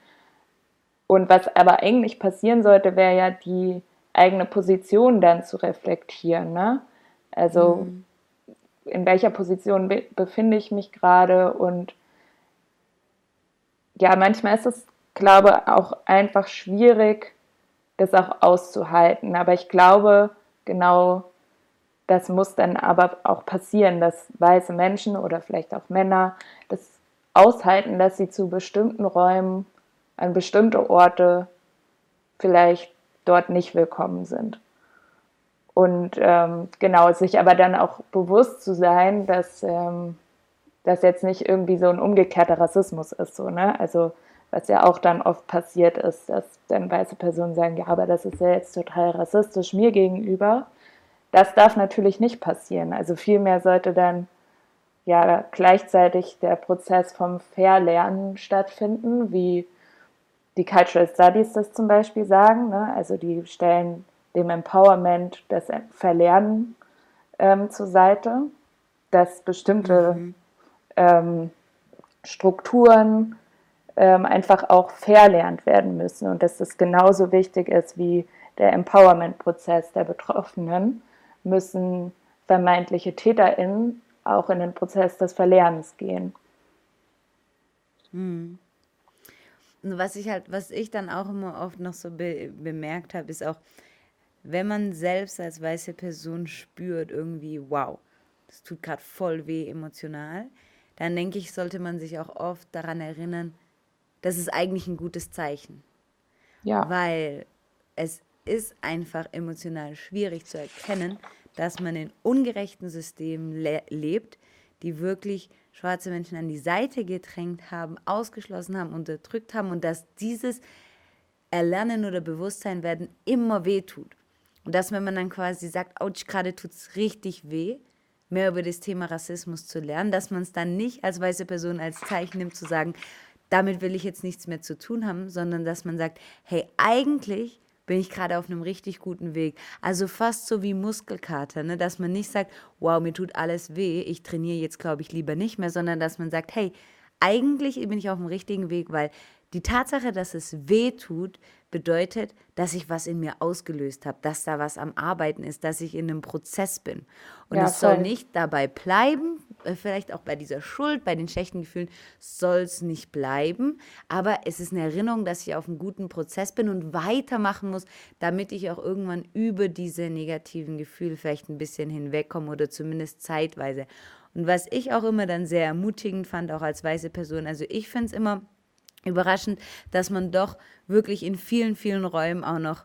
Und was aber eigentlich passieren sollte, wäre ja die eigene Position dann zu reflektieren. Ne? Also mhm. in welcher Position be befinde ich mich gerade und ja, manchmal ist es glaube, auch einfach schwierig, das auch auszuhalten. Aber ich glaube, genau das muss dann aber auch passieren, dass weiße Menschen oder vielleicht auch Männer das aushalten, dass sie zu bestimmten Räumen, an bestimmte Orte vielleicht dort nicht willkommen sind. Und ähm, genau, sich aber dann auch bewusst zu sein, dass ähm, das jetzt nicht irgendwie so ein umgekehrter Rassismus ist. So, ne? Also was ja auch dann oft passiert ist, dass dann weiße Personen sagen, ja, aber das ist ja jetzt total rassistisch mir gegenüber. Das darf natürlich nicht passieren. Also vielmehr sollte dann ja gleichzeitig der Prozess vom Verlernen stattfinden, wie die Cultural Studies das zum Beispiel sagen. Ne? Also die stellen dem Empowerment das Verlernen ähm, zur Seite, dass bestimmte mhm. ähm, Strukturen, ähm, einfach auch verlernt werden müssen und dass das genauso wichtig ist wie der Empowerment-Prozess der Betroffenen, müssen vermeintliche TäterInnen auch in den Prozess des Verlernens gehen. Hm. Was ich halt, was ich dann auch immer oft noch so be bemerkt habe, ist auch, wenn man selbst als weiße Person spürt, irgendwie, wow, das tut gerade voll weh emotional, dann denke ich, sollte man sich auch oft daran erinnern, das ist eigentlich ein gutes Zeichen. Ja. Weil es ist einfach emotional schwierig zu erkennen, dass man in ungerechten Systemen le lebt, die wirklich schwarze Menschen an die Seite gedrängt haben, ausgeschlossen haben, unterdrückt haben und dass dieses Erlernen oder Bewusstsein werden immer wehtut. Und dass wenn man dann quasi sagt, ouch, gerade tut es richtig weh, mehr über das Thema Rassismus zu lernen, dass man es dann nicht als weiße Person als Zeichen nimmt, zu sagen, damit will ich jetzt nichts mehr zu tun haben, sondern dass man sagt, hey, eigentlich bin ich gerade auf einem richtig guten Weg. Also fast so wie Muskelkater, ne? dass man nicht sagt, wow, mir tut alles weh, ich trainiere jetzt, glaube ich, lieber nicht mehr, sondern dass man sagt, hey, eigentlich bin ich auf dem richtigen Weg, weil die Tatsache, dass es weh tut, bedeutet, dass ich was in mir ausgelöst habe, dass da was am Arbeiten ist, dass ich in einem Prozess bin. Und ja, es soll nicht dabei bleiben, äh, vielleicht auch bei dieser Schuld, bei den schlechten Gefühlen, soll es nicht bleiben. Aber es ist eine Erinnerung, dass ich auf einem guten Prozess bin und weitermachen muss, damit ich auch irgendwann über diese negativen Gefühle vielleicht ein bisschen hinwegkomme oder zumindest zeitweise. Und was ich auch immer dann sehr ermutigend fand, auch als weiße Person, also ich finde es immer überraschend, dass man doch wirklich in vielen, vielen Räumen auch noch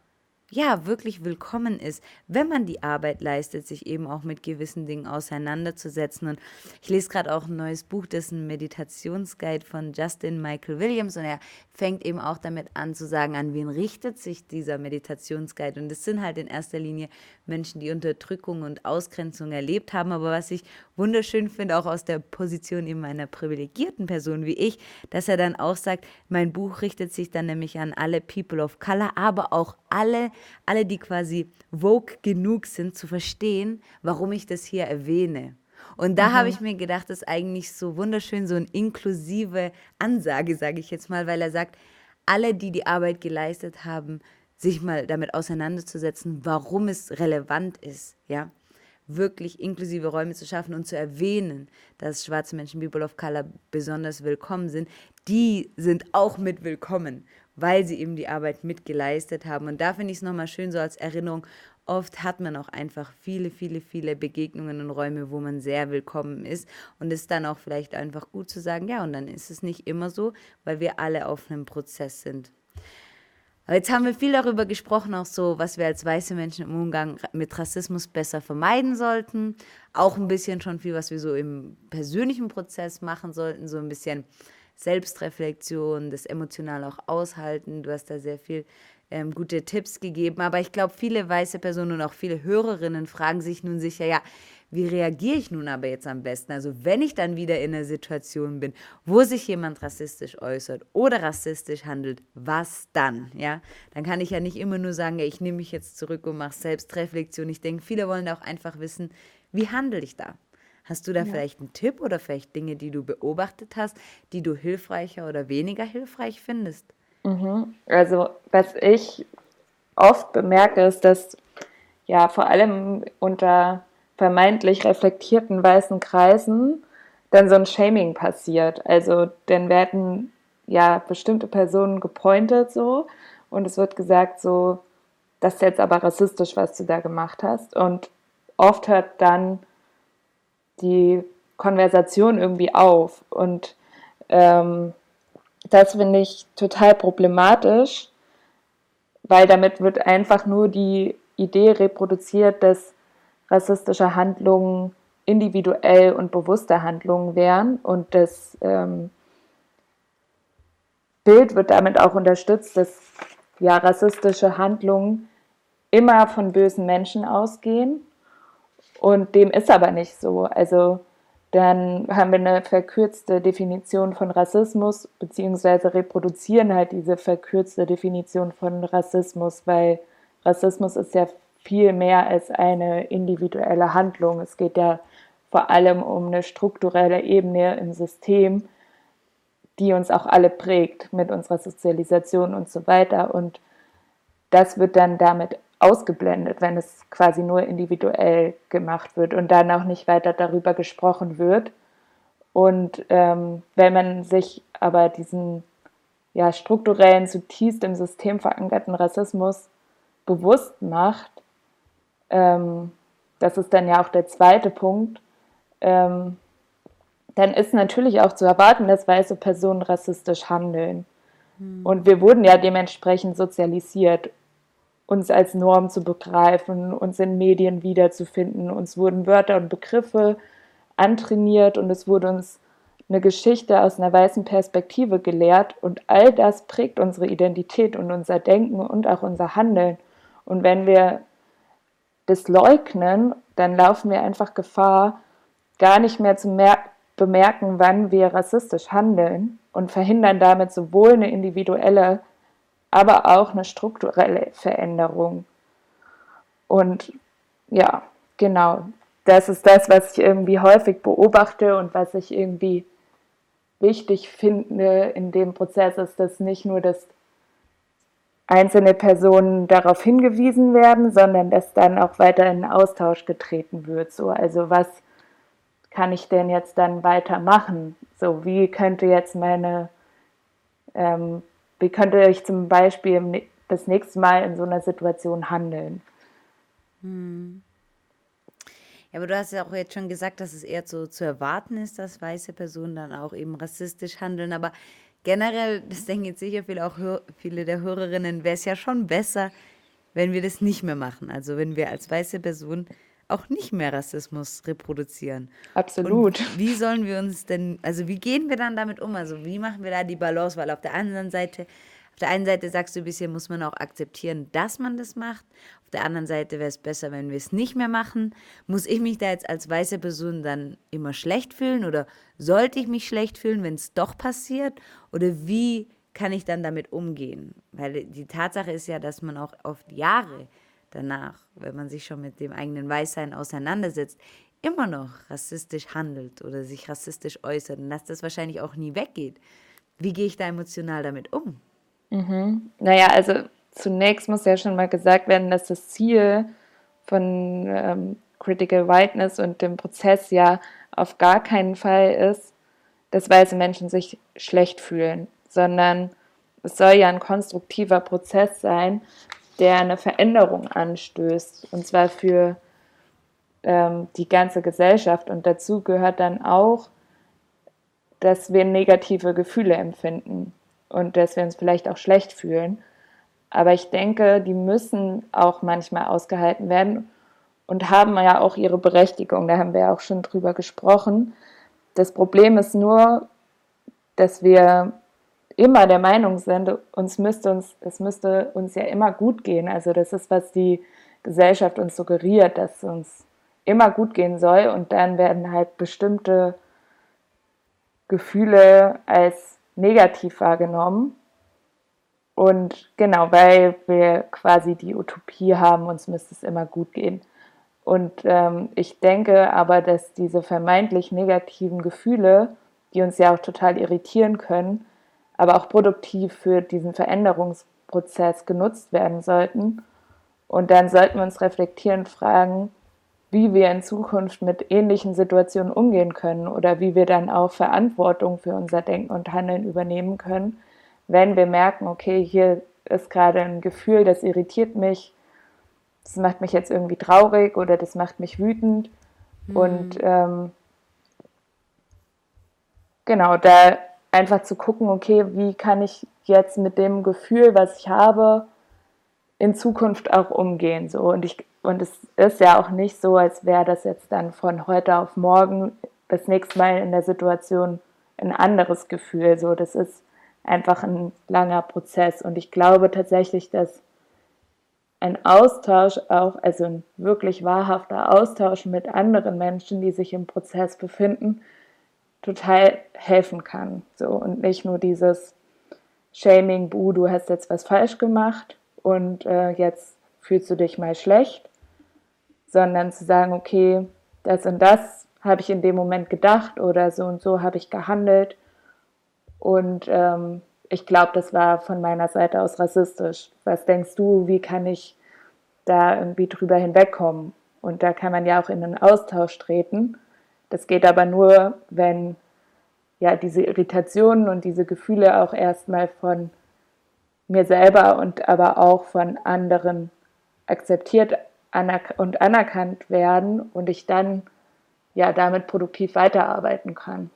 ja, wirklich willkommen ist, wenn man die Arbeit leistet, sich eben auch mit gewissen Dingen auseinanderzusetzen. Und ich lese gerade auch ein neues Buch, das ist ein Meditationsguide von Justin Michael Williams und er fängt eben auch damit an zu sagen, an wen richtet sich dieser Meditationsguide. Und es sind halt in erster Linie Menschen, die Unterdrückung und Ausgrenzung erlebt haben. Aber was ich wunderschön finde, auch aus der Position eben einer privilegierten Person wie ich, dass er dann auch sagt, mein Buch richtet sich dann nämlich an alle People of Color, aber auch alle, alle, die quasi vogue genug sind, zu verstehen, warum ich das hier erwähne. Und da mhm. habe ich mir gedacht, das ist eigentlich so wunderschön, so eine inklusive Ansage, sage ich jetzt mal, weil er sagt, alle, die die Arbeit geleistet haben, sich mal damit auseinanderzusetzen, warum es relevant ist, ja, wirklich inklusive Räume zu schaffen und zu erwähnen, dass schwarze Menschen, People of Color besonders willkommen sind, die sind auch mit willkommen weil sie eben die Arbeit mitgeleistet haben. Und da finde ich es nochmal schön so als Erinnerung. Oft hat man auch einfach viele, viele, viele Begegnungen und Räume, wo man sehr willkommen ist. Und es ist dann auch vielleicht einfach gut zu sagen, ja, und dann ist es nicht immer so, weil wir alle auf einem Prozess sind. Aber jetzt haben wir viel darüber gesprochen, auch so, was wir als weiße Menschen im Umgang mit Rassismus besser vermeiden sollten. Auch ein bisschen schon viel, was wir so im persönlichen Prozess machen sollten, so ein bisschen Selbstreflexion, das emotional auch aushalten. Du hast da sehr viel ähm, gute Tipps gegeben. Aber ich glaube, viele weiße Personen und auch viele Hörerinnen fragen sich nun sicher, ja, wie reagiere ich nun aber jetzt am besten? Also wenn ich dann wieder in einer Situation bin, wo sich jemand rassistisch äußert oder rassistisch handelt, was dann? Ja, dann kann ich ja nicht immer nur sagen, ja, ich nehme mich jetzt zurück und mache Selbstreflexion. Ich denke, viele wollen auch einfach wissen, wie handle ich da? Hast du da ja. vielleicht einen Tipp oder vielleicht Dinge, die du beobachtet hast, die du hilfreicher oder weniger hilfreich findest? Mhm. Also was ich oft bemerke, ist, dass ja vor allem unter vermeintlich reflektierten weißen Kreisen dann so ein Shaming passiert. Also dann werden ja bestimmte Personen gepointet so und es wird gesagt so, das ist jetzt aber rassistisch, was du da gemacht hast. Und oft hört dann die Konversation irgendwie auf. Und ähm, das finde ich total problematisch, weil damit wird einfach nur die Idee reproduziert, dass rassistische Handlungen individuell und bewusste Handlungen wären und das ähm, Bild wird damit auch unterstützt, dass ja rassistische Handlungen immer von bösen Menschen ausgehen und dem ist aber nicht so. Also dann haben wir eine verkürzte Definition von Rassismus, beziehungsweise reproduzieren halt diese verkürzte Definition von Rassismus, weil Rassismus ist ja viel mehr als eine individuelle Handlung. Es geht ja vor allem um eine strukturelle Ebene im System, die uns auch alle prägt mit unserer Sozialisation und so weiter. Und das wird dann damit ausgeblendet, wenn es quasi nur individuell gemacht wird und dann auch nicht weiter darüber gesprochen wird. Und ähm, wenn man sich aber diesen ja, strukturellen, zutiefst im System verankerten Rassismus bewusst macht, ähm, das ist dann ja auch der zweite Punkt, ähm, dann ist natürlich auch zu erwarten, dass weiße Personen rassistisch handeln. Hm. Und wir wurden ja dementsprechend sozialisiert uns als Norm zu begreifen, uns in Medien wiederzufinden. Uns wurden Wörter und Begriffe antrainiert und es wurde uns eine Geschichte aus einer weißen Perspektive gelehrt und all das prägt unsere Identität und unser Denken und auch unser Handeln. Und wenn wir das leugnen, dann laufen wir einfach Gefahr, gar nicht mehr zu bemerken, wann wir rassistisch handeln und verhindern damit sowohl eine individuelle aber auch eine strukturelle Veränderung. Und ja, genau, das ist das, was ich irgendwie häufig beobachte und was ich irgendwie wichtig finde in dem Prozess, ist, dass nicht nur dass einzelne Personen darauf hingewiesen werden, sondern dass dann auch weiter in Austausch getreten wird. So, also was kann ich denn jetzt dann weitermachen? So, wie könnte jetzt meine ähm, wie könnte ich zum Beispiel das nächste Mal in so einer Situation handeln? Hm. Ja, aber du hast ja auch jetzt schon gesagt, dass es eher so zu erwarten ist, dass weiße Personen dann auch eben rassistisch handeln. Aber generell, das denken jetzt sicher viele, auch viele der Hörerinnen, wäre es ja schon besser, wenn wir das nicht mehr machen. Also wenn wir als weiße Person auch nicht mehr Rassismus reproduzieren. Absolut. Und wie sollen wir uns denn, also wie gehen wir dann damit um? Also wie machen wir da die Balance? Weil auf der anderen Seite, auf der einen Seite sagst du ein bisschen, muss man auch akzeptieren, dass man das macht. Auf der anderen Seite wäre es besser, wenn wir es nicht mehr machen. Muss ich mich da jetzt als weiße Person dann immer schlecht fühlen oder sollte ich mich schlecht fühlen, wenn es doch passiert? Oder wie kann ich dann damit umgehen? Weil die Tatsache ist ja, dass man auch oft Jahre danach, wenn man sich schon mit dem eigenen Weißsein auseinandersetzt, immer noch rassistisch handelt oder sich rassistisch äußert und dass das wahrscheinlich auch nie weggeht. Wie gehe ich da emotional damit um? Mhm. Naja, also zunächst muss ja schon mal gesagt werden, dass das Ziel von ähm, Critical Whiteness und dem Prozess ja auf gar keinen Fall ist, dass weiße Menschen sich schlecht fühlen, sondern es soll ja ein konstruktiver Prozess sein, der eine Veränderung anstößt, und zwar für ähm, die ganze Gesellschaft. Und dazu gehört dann auch, dass wir negative Gefühle empfinden und dass wir uns vielleicht auch schlecht fühlen. Aber ich denke, die müssen auch manchmal ausgehalten werden und haben ja auch ihre Berechtigung. Da haben wir ja auch schon drüber gesprochen. Das Problem ist nur, dass wir immer der Meinung sind, uns müsste uns, es müsste uns ja immer gut gehen. Also das ist, was die Gesellschaft uns suggeriert, dass es uns immer gut gehen soll und dann werden halt bestimmte Gefühle als negativ wahrgenommen. Und genau, weil wir quasi die Utopie haben, uns müsste es immer gut gehen. Und ähm, ich denke aber, dass diese vermeintlich negativen Gefühle, die uns ja auch total irritieren können, aber auch produktiv für diesen Veränderungsprozess genutzt werden sollten. Und dann sollten wir uns reflektieren, fragen, wie wir in Zukunft mit ähnlichen Situationen umgehen können oder wie wir dann auch Verantwortung für unser Denken und Handeln übernehmen können, wenn wir merken, okay, hier ist gerade ein Gefühl, das irritiert mich, das macht mich jetzt irgendwie traurig oder das macht mich wütend. Mhm. Und ähm, genau, da einfach zu gucken, okay, wie kann ich jetzt mit dem Gefühl, was ich habe, in Zukunft auch umgehen. So. Und, ich, und es ist ja auch nicht so, als wäre das jetzt dann von heute auf morgen das nächste Mal in der Situation ein anderes Gefühl. So, das ist einfach ein langer Prozess. Und ich glaube tatsächlich, dass ein Austausch auch, also ein wirklich wahrhafter Austausch mit anderen Menschen, die sich im Prozess befinden, total helfen kann. So und nicht nur dieses Shaming, buh, du hast jetzt was falsch gemacht und äh, jetzt fühlst du dich mal schlecht, sondern zu sagen, okay, das und das habe ich in dem Moment gedacht oder so und so habe ich gehandelt und ähm, ich glaube, das war von meiner Seite aus rassistisch. Was denkst du, wie kann ich da irgendwie drüber hinwegkommen? Und da kann man ja auch in einen Austausch treten. Das geht aber nur, wenn ja diese Irritationen und diese Gefühle auch erstmal von mir selber und aber auch von anderen akzeptiert und anerkannt werden und ich dann ja damit produktiv weiterarbeiten kann.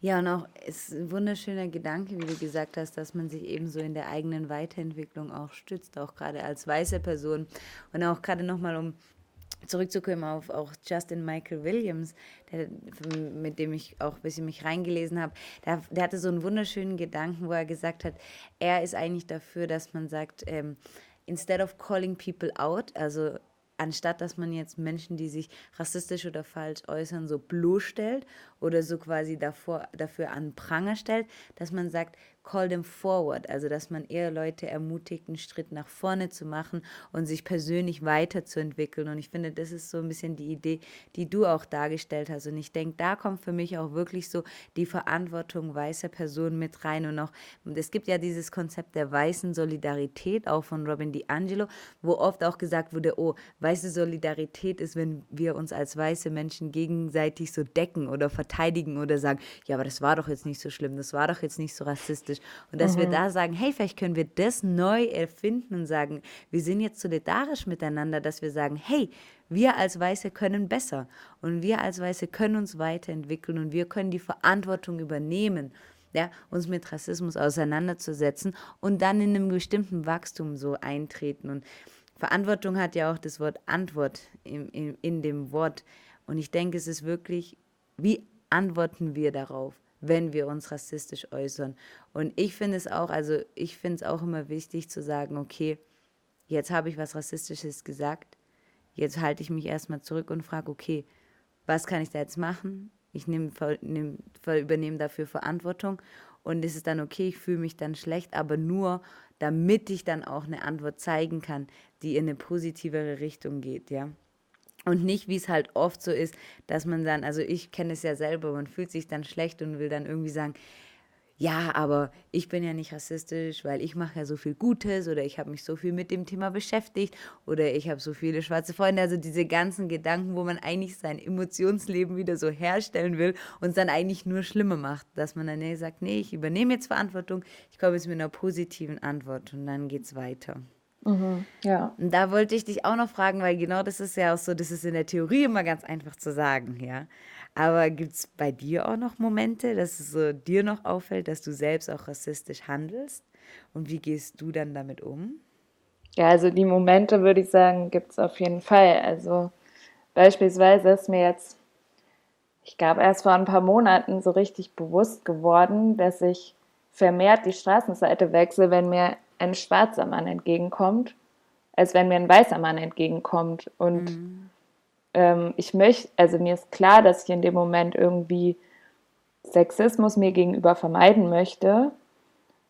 Ja, und auch ist ein wunderschöner Gedanke, wie du gesagt hast, dass man sich eben so in der eigenen Weiterentwicklung auch stützt, auch gerade als weiße Person. Und auch gerade nochmal, um zurückzukommen auf auch Justin Michael Williams, der, mit dem ich auch ein bisschen mich reingelesen habe, der, der, hatte so einen wunderschönen Gedanken, wo er gesagt hat, er ist eigentlich dafür, dass man sagt, ähm, instead of calling people out, also anstatt dass man jetzt Menschen, die sich rassistisch oder falsch äußern, so bloßstellt oder so quasi davor, dafür an Pranger stellt, dass man sagt, call them forward, also dass man eher Leute ermutigt, einen Schritt nach vorne zu machen und sich persönlich weiterzuentwickeln. Und ich finde, das ist so ein bisschen die Idee, die du auch dargestellt hast. Und ich denke, da kommt für mich auch wirklich so die Verantwortung weißer Personen mit rein. Und auch, es gibt ja dieses Konzept der weißen Solidarität, auch von Robin DiAngelo, wo oft auch gesagt wurde, oh, weiße Solidarität ist, wenn wir uns als weiße Menschen gegenseitig so decken oder verteidigen oder sagen, ja, aber das war doch jetzt nicht so schlimm, das war doch jetzt nicht so rassistisch. Und dass mhm. wir da sagen, hey, vielleicht können wir das neu erfinden und sagen, wir sind jetzt solidarisch miteinander, dass wir sagen, hey, wir als Weiße können besser und wir als Weiße können uns weiterentwickeln und wir können die Verantwortung übernehmen, ja, uns mit Rassismus auseinanderzusetzen und dann in einem bestimmten Wachstum so eintreten. Und Verantwortung hat ja auch das Wort Antwort in, in, in dem Wort. Und ich denke, es ist wirklich, wie antworten wir darauf? wenn wir uns rassistisch äußern. Und ich finde es auch, also ich finde es auch immer wichtig zu sagen, okay, jetzt habe ich was Rassistisches gesagt, jetzt halte ich mich erstmal zurück und frage, okay, was kann ich da jetzt machen? Ich nehm, nehm, übernehme dafür Verantwortung und ist es dann okay, ich fühle mich dann schlecht, aber nur, damit ich dann auch eine Antwort zeigen kann, die in eine positivere Richtung geht, ja. Und nicht, wie es halt oft so ist, dass man dann, also ich kenne es ja selber, man fühlt sich dann schlecht und will dann irgendwie sagen, ja, aber ich bin ja nicht rassistisch, weil ich mache ja so viel Gutes oder ich habe mich so viel mit dem Thema beschäftigt oder ich habe so viele schwarze Freunde. Also diese ganzen Gedanken, wo man eigentlich sein Emotionsleben wieder so herstellen will und es dann eigentlich nur schlimmer macht, dass man dann sagt, nee, ich übernehme jetzt Verantwortung, ich komme jetzt mit einer positiven Antwort und dann geht es weiter. Mhm, ja. Und da wollte ich dich auch noch fragen, weil genau das ist ja auch so, das ist in der Theorie immer ganz einfach zu sagen, ja. Aber gibt es bei dir auch noch Momente, dass es so dir noch auffällt, dass du selbst auch rassistisch handelst? Und wie gehst du dann damit um? Ja, also die Momente würde ich sagen, gibt es auf jeden Fall. Also beispielsweise ist mir jetzt ich glaube, erst vor ein paar Monaten so richtig bewusst geworden, dass ich vermehrt die Straßenseite wechsle, wenn mir ein schwarzer Mann entgegenkommt, als wenn mir ein weißer Mann entgegenkommt. Und mhm. ähm, ich möchte, also mir ist klar, dass ich in dem Moment irgendwie Sexismus mir gegenüber vermeiden möchte.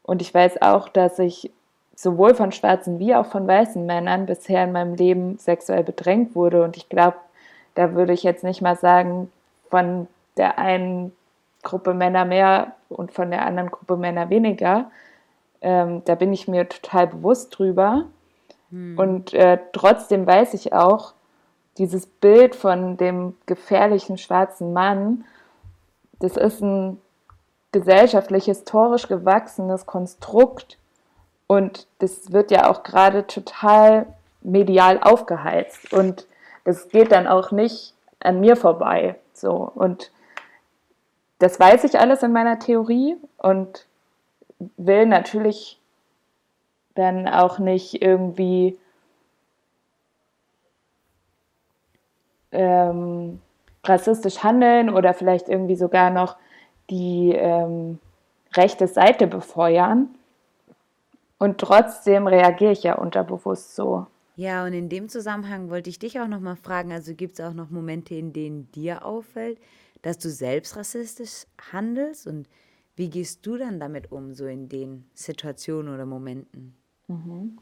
Und ich weiß auch, dass ich sowohl von schwarzen wie auch von weißen Männern bisher in meinem Leben sexuell bedrängt wurde. Und ich glaube, da würde ich jetzt nicht mal sagen, von der einen Gruppe Männer mehr und von der anderen Gruppe Männer weniger. Ähm, da bin ich mir total bewusst drüber. Hm. Und äh, trotzdem weiß ich auch, dieses Bild von dem gefährlichen schwarzen Mann, das ist ein gesellschaftlich historisch gewachsenes Konstrukt und das wird ja auch gerade total medial aufgeheizt und das geht dann auch nicht an mir vorbei. So und das weiß ich alles in meiner Theorie und will natürlich dann auch nicht irgendwie ähm, rassistisch handeln oder vielleicht irgendwie sogar noch die ähm, rechte Seite befeuern. Und trotzdem reagiere ich ja unterbewusst so. Ja, und in dem Zusammenhang wollte ich dich auch noch mal fragen, also gibt es auch noch Momente, in denen dir auffällt, dass du selbst rassistisch handelst und wie gehst du dann damit um, so in den Situationen oder Momenten? Mhm.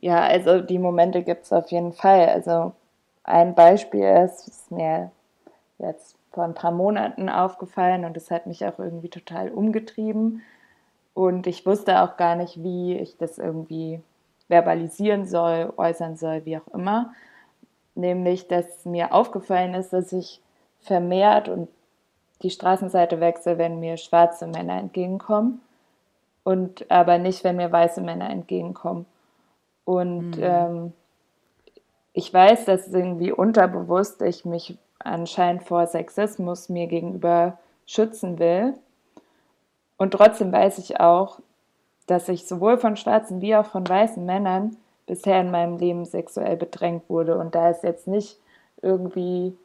Ja, also die Momente gibt es auf jeden Fall. Also ein Beispiel ist, ist mir jetzt vor ein paar Monaten aufgefallen und es hat mich auch irgendwie total umgetrieben. Und ich wusste auch gar nicht, wie ich das irgendwie verbalisieren soll, äußern soll, wie auch immer. Nämlich, dass mir aufgefallen ist, dass ich vermehrt und die Straßenseite wechsle, wenn mir schwarze Männer entgegenkommen und aber nicht, wenn mir weiße Männer entgegenkommen. Und mhm. ähm, ich weiß, dass irgendwie unterbewusst ich mich anscheinend vor Sexismus mir gegenüber schützen will. Und trotzdem weiß ich auch, dass ich sowohl von schwarzen wie auch von weißen Männern bisher in meinem Leben sexuell bedrängt wurde. Und da ist jetzt nicht irgendwie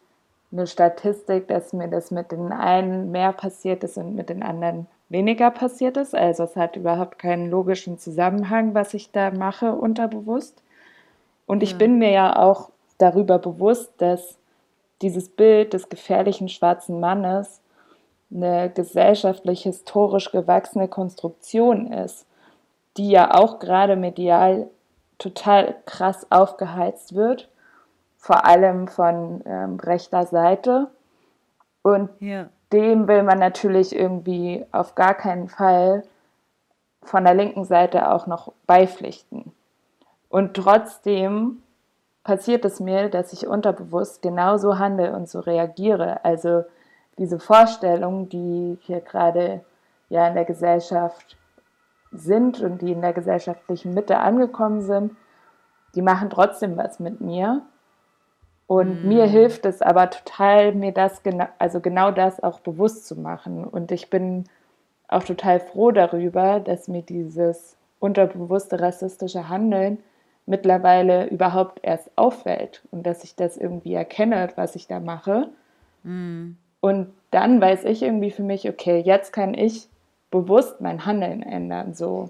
eine Statistik, dass mir das mit den einen mehr passiert ist und mit den anderen weniger passiert ist. Also es hat überhaupt keinen logischen Zusammenhang, was ich da mache unterbewusst. Und ich ja. bin mir ja auch darüber bewusst, dass dieses Bild des gefährlichen schwarzen Mannes eine gesellschaftlich historisch gewachsene Konstruktion ist, die ja auch gerade medial total krass aufgeheizt wird vor allem von ähm, rechter Seite. Und ja. dem will man natürlich irgendwie auf gar keinen Fall von der linken Seite auch noch beipflichten. Und trotzdem passiert es mir, dass ich unterbewusst genauso handle und so reagiere. Also diese Vorstellungen, die hier gerade ja in der Gesellschaft sind und die in der gesellschaftlichen Mitte angekommen sind, die machen trotzdem was mit mir. Und mhm. mir hilft es aber total, mir das genau, also genau das auch bewusst zu machen. Und ich bin auch total froh darüber, dass mir dieses unterbewusste rassistische Handeln mittlerweile überhaupt erst auffällt und dass ich das irgendwie erkenne, was ich da mache. Mhm. Und dann weiß ich irgendwie für mich, okay, jetzt kann ich bewusst mein Handeln ändern, so.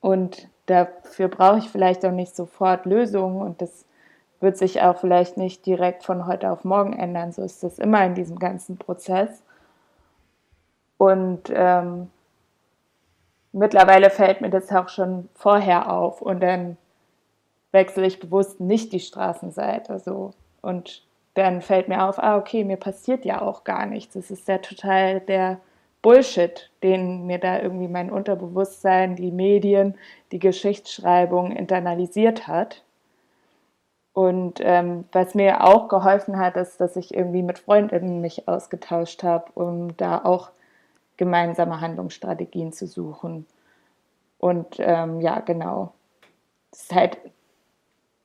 Und dafür brauche ich vielleicht auch nicht sofort Lösungen und das wird sich auch vielleicht nicht direkt von heute auf morgen ändern. So ist das immer in diesem ganzen Prozess. Und ähm, mittlerweile fällt mir das auch schon vorher auf und dann wechsle ich bewusst nicht die Straßenseite so und dann fällt mir auf, ah okay, mir passiert ja auch gar nichts. Das ist ja total der Bullshit, den mir da irgendwie mein Unterbewusstsein, die Medien, die Geschichtsschreibung internalisiert hat. Und ähm, was mir auch geholfen hat, ist, dass ich irgendwie mit Freundinnen mich ausgetauscht habe, um da auch gemeinsame Handlungsstrategien zu suchen. Und ähm, ja, genau. Das ist halt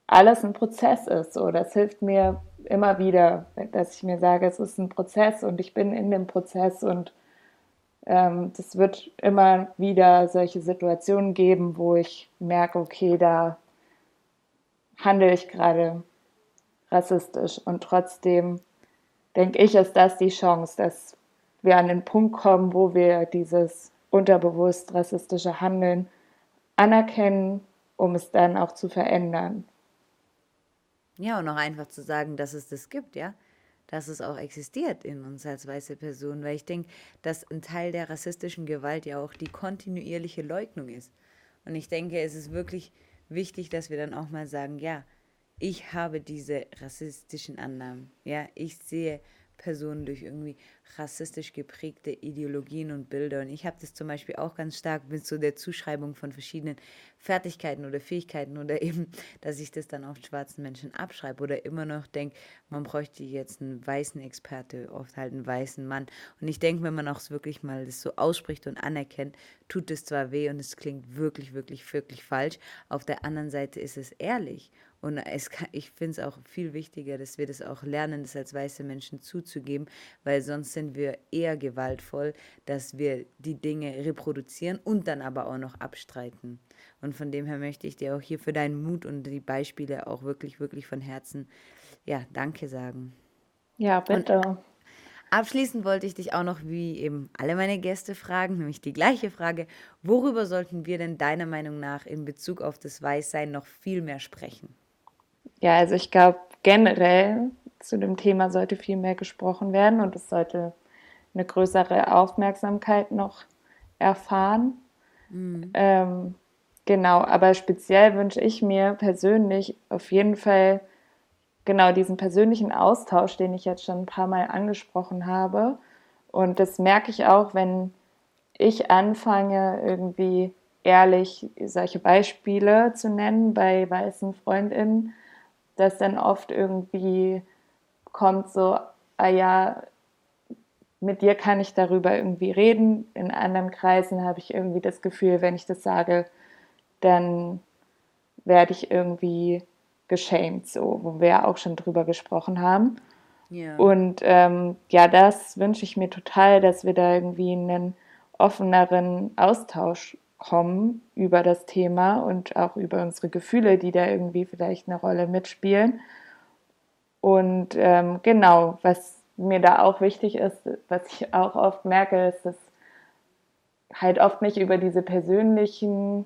alles ein Prozess ist. So. Das hilft mir immer wieder, dass ich mir sage, es ist ein Prozess und ich bin in dem Prozess und ähm, das wird immer wieder solche Situationen geben, wo ich merke, okay, da handle ich gerade rassistisch und trotzdem denke ich, ist das die Chance, dass wir an den Punkt kommen, wo wir dieses unterbewusst rassistische Handeln anerkennen, um es dann auch zu verändern. Ja, und auch einfach zu sagen, dass es das gibt, ja. Dass es auch existiert in uns als weiße Person. Weil ich denke, dass ein Teil der rassistischen Gewalt ja auch die kontinuierliche Leugnung ist. Und ich denke, es ist wirklich wichtig, dass wir dann auch mal sagen, ja, ich habe diese rassistischen Annahmen. Ja, ich sehe Personen durch irgendwie rassistisch geprägte Ideologien und Bilder. Und ich habe das zum Beispiel auch ganz stark mit so der Zuschreibung von verschiedenen Fertigkeiten oder Fähigkeiten oder eben, dass ich das dann auf schwarzen Menschen abschreibe oder immer noch denke, man bräuchte jetzt einen weißen Experte, oft halt einen weißen Mann. Und ich denke, wenn man auch wirklich mal das so ausspricht und anerkennt, tut es zwar weh und es klingt wirklich, wirklich, wirklich falsch. Auf der anderen Seite ist es ehrlich. Und kann, ich finde es auch viel wichtiger, dass wir das auch lernen, das als weiße Menschen zuzugeben, weil sonst sind wir eher gewaltvoll, dass wir die Dinge reproduzieren und dann aber auch noch abstreiten. Und von dem her möchte ich dir auch hier für deinen Mut und die Beispiele auch wirklich, wirklich von Herzen, ja, danke sagen. Ja, bitte. Und abschließend wollte ich dich auch noch, wie eben alle meine Gäste fragen, nämlich die gleiche Frage, worüber sollten wir denn deiner Meinung nach in Bezug auf das Weißsein noch viel mehr sprechen? Ja, also ich glaube generell zu dem Thema sollte viel mehr gesprochen werden und es sollte eine größere Aufmerksamkeit noch erfahren. Mhm. Ähm, genau, aber speziell wünsche ich mir persönlich auf jeden Fall genau diesen persönlichen Austausch, den ich jetzt schon ein paar Mal angesprochen habe. Und das merke ich auch, wenn ich anfange, irgendwie ehrlich solche Beispiele zu nennen bei weißen Freundinnen dass dann oft irgendwie kommt so, ah ja, mit dir kann ich darüber irgendwie reden. In anderen Kreisen habe ich irgendwie das Gefühl, wenn ich das sage, dann werde ich irgendwie geschämt, so, wo wir ja auch schon drüber gesprochen haben. Ja. Und ähm, ja, das wünsche ich mir total, dass wir da irgendwie einen offeneren Austausch kommen über das Thema und auch über unsere Gefühle, die da irgendwie vielleicht eine Rolle mitspielen. Und ähm, genau, was mir da auch wichtig ist, was ich auch oft merke, ist, dass halt oft nicht über diese persönlichen,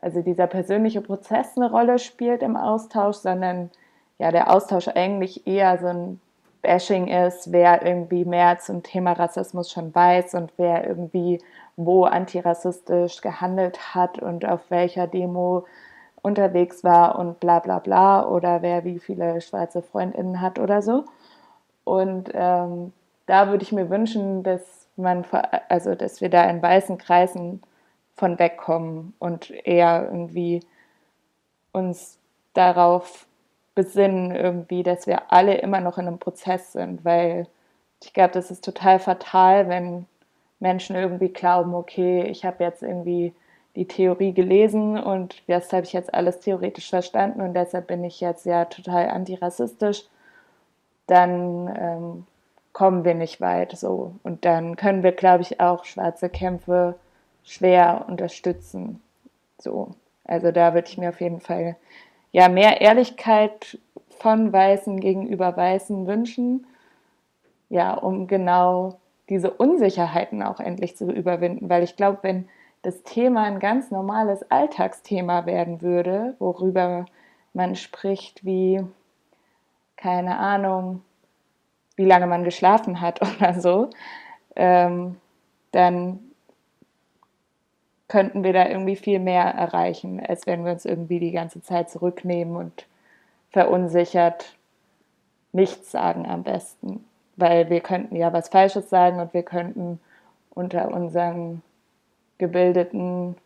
also dieser persönliche Prozess eine Rolle spielt im Austausch, sondern ja, der Austausch eigentlich eher so ein Bashing ist, wer irgendwie mehr zum Thema Rassismus schon weiß und wer irgendwie wo antirassistisch gehandelt hat und auf welcher Demo unterwegs war und bla bla bla oder wer wie viele schwarze Freundinnen hat oder so. Und ähm, da würde ich mir wünschen, dass man, also dass wir da in weißen Kreisen von wegkommen und eher irgendwie uns darauf besinnen, irgendwie, dass wir alle immer noch in einem Prozess sind, weil ich glaube, das ist total fatal, wenn Menschen irgendwie glauben, okay, ich habe jetzt irgendwie die Theorie gelesen und das habe ich jetzt alles theoretisch verstanden und deshalb bin ich jetzt ja total antirassistisch, dann ähm, kommen wir nicht weit so. Und dann können wir, glaube ich, auch schwarze Kämpfe schwer unterstützen. So. Also da würde ich mir auf jeden Fall ja mehr Ehrlichkeit von Weißen gegenüber Weißen wünschen, ja, um genau diese Unsicherheiten auch endlich zu überwinden, weil ich glaube, wenn das Thema ein ganz normales Alltagsthema werden würde, worüber man spricht, wie, keine Ahnung, wie lange man geschlafen hat oder so, ähm, dann könnten wir da irgendwie viel mehr erreichen, als wenn wir uns irgendwie die ganze Zeit zurücknehmen und verunsichert nichts sagen am besten weil wir könnten ja was Falsches sagen und wir könnten unter unseren gebildeten,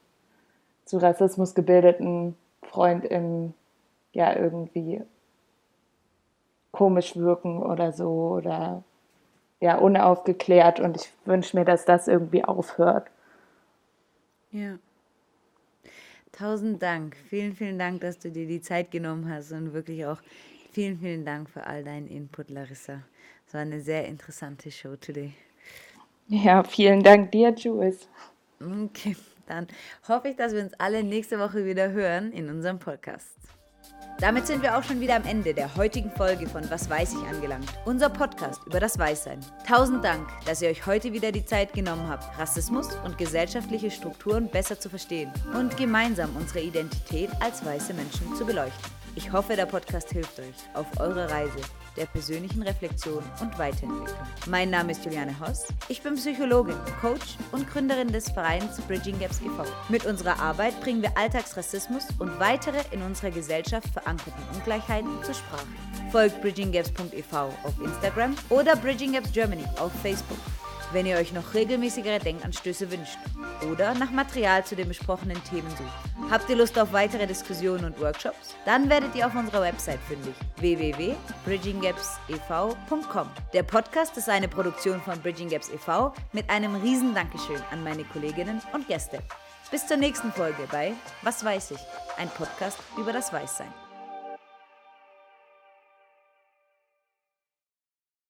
zu Rassismus gebildeten FreundInnen ja irgendwie komisch wirken oder so oder ja unaufgeklärt und ich wünsche mir, dass das irgendwie aufhört. Ja. Tausend Dank. Vielen, vielen Dank, dass du dir die Zeit genommen hast und wirklich auch vielen, vielen Dank für all deinen Input, Larissa. Es war eine sehr interessante Show today. Ja, vielen Dank dir, Jules. Okay, dann hoffe ich, dass wir uns alle nächste Woche wieder hören in unserem Podcast. Damit sind wir auch schon wieder am Ende der heutigen Folge von Was weiß ich angelangt, unser Podcast über das Weißsein. Tausend Dank, dass ihr euch heute wieder die Zeit genommen habt, Rassismus und gesellschaftliche Strukturen besser zu verstehen und gemeinsam unsere Identität als weiße Menschen zu beleuchten. Ich hoffe, der Podcast hilft euch auf eurer Reise der persönlichen Reflexion und Weiterentwicklung. Mein Name ist Juliane Hoss. Ich bin Psychologin, Coach und Gründerin des Vereins Bridging Gaps e.V. Mit unserer Arbeit bringen wir Alltagsrassismus und weitere in unserer Gesellschaft verankerten Ungleichheiten zur Sprache. Folgt bridginggaps.ev auf Instagram oder Bridging Gaps Germany auf Facebook wenn ihr euch noch regelmäßigere Denkanstöße wünscht oder nach Material zu den besprochenen Themen sucht. Habt ihr Lust auf weitere Diskussionen und Workshops? Dann werdet ihr auf unserer Website fündig www.bridginggapsev.com. Der Podcast ist eine Produktion von Bridging Gaps e.V. mit einem riesen Dankeschön an meine Kolleginnen und Gäste. Bis zur nächsten Folge bei Was weiß ich? Ein Podcast über das Weißsein.